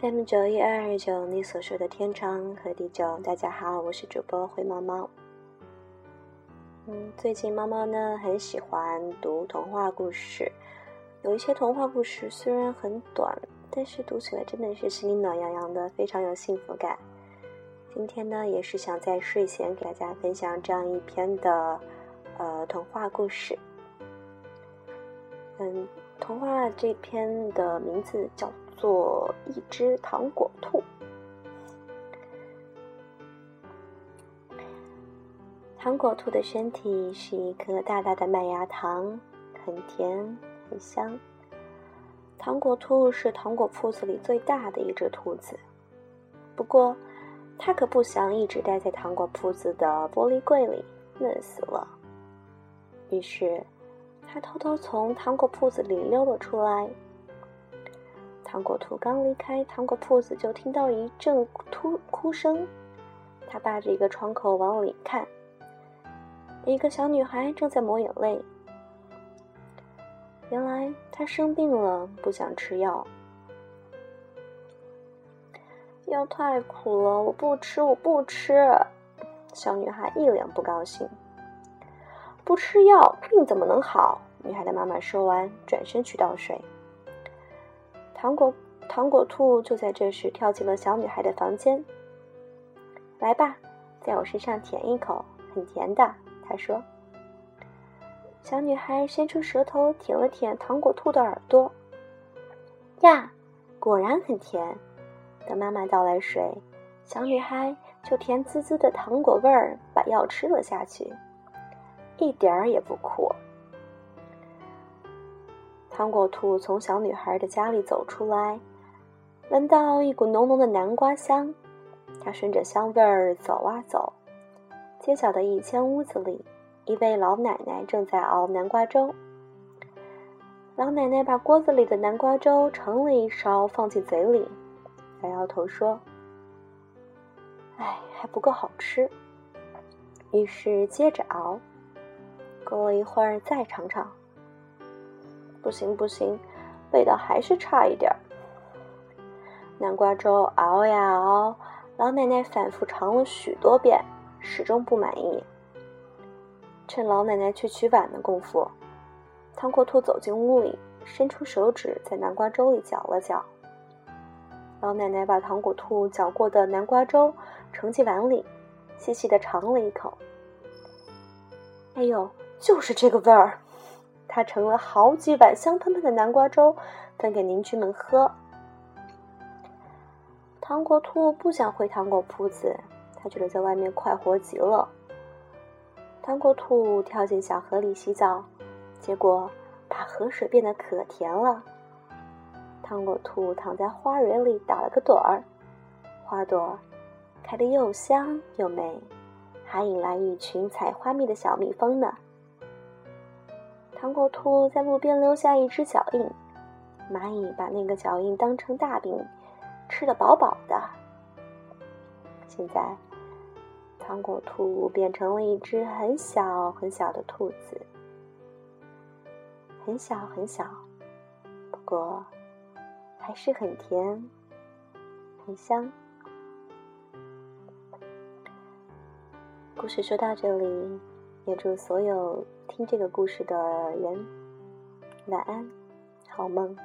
FM 九一二二九，你所说的天长和地久。大家好，我是主播灰猫猫。嗯，最近猫猫呢很喜欢读童话故事，有一些童话故事虽然很短，但是读起来真的是心里暖洋洋的，非常有幸福感。今天呢，也是想在睡前给大家分享这样一篇的呃童话故事。嗯，童话这篇的名字叫做《一只糖果兔》。糖果兔的身体是一颗大大的麦芽糖，很甜很香。糖果兔是糖果铺子里最大的一只兔子，不过。它可不想一直待在糖果铺子的玻璃柜里，闷死了。于是，他偷偷从糖果铺子里溜了出来。糖果兔刚离开糖果铺子，就听到一阵突哭声。他扒着一个窗口往里看，一个小女孩正在抹眼泪。原来她生病了，不想吃药。药太苦了，我不吃，我不吃。小女孩一脸不高兴。不吃药，病怎么能好？女孩的妈妈说完，转身去倒水。糖果糖果兔就在这时跳进了小女孩的房间。来吧，在我身上舔一口，很甜的。他说。小女孩伸出舌头舔了舔糖果兔的耳朵。呀，果然很甜。等妈妈倒来水，小女孩就甜滋滋的糖果味儿把药吃了下去，一点儿也不苦。糖果兔从小女孩的家里走出来，闻到一股浓浓的南瓜香，它顺着香味儿走啊走，街角的一间屋子里，一位老奶奶正在熬南瓜粥。老奶奶把锅子里的南瓜粥盛了一勺，放进嘴里。摇摇头说：“哎，还不够好吃。”于是接着熬。过了一会儿，再尝尝。不行不行，味道还是差一点儿。南瓜粥熬呀熬，老奶奶反复尝了许多遍，始终不满意。趁老奶奶去取碗的功夫，糖果兔走进屋里，伸出手指在南瓜粥里搅了搅。老奶奶把糖果兔搅过的南瓜粥盛进碗里，细细的尝了一口。哎呦，就是这个味儿！她盛了好几碗香喷喷的南瓜粥，分给邻居们喝。糖果兔不想回糖果铺子，他觉得在外面快活极了。糖果兔跳进小河里洗澡，结果把河水变得可甜了。糖果兔躺在花园里打了个盹儿，花朵开得又香又美，还引来一群采花蜜的小蜜蜂呢。糖果兔在路边留下一只脚印，蚂蚁把那个脚印当成大饼，吃得饱饱的。现在，糖果兔变成了一只很小很小的兔子，很小很小，不过。还是很甜，很香。故事说到这里，也祝所有听这个故事的人晚安，好梦。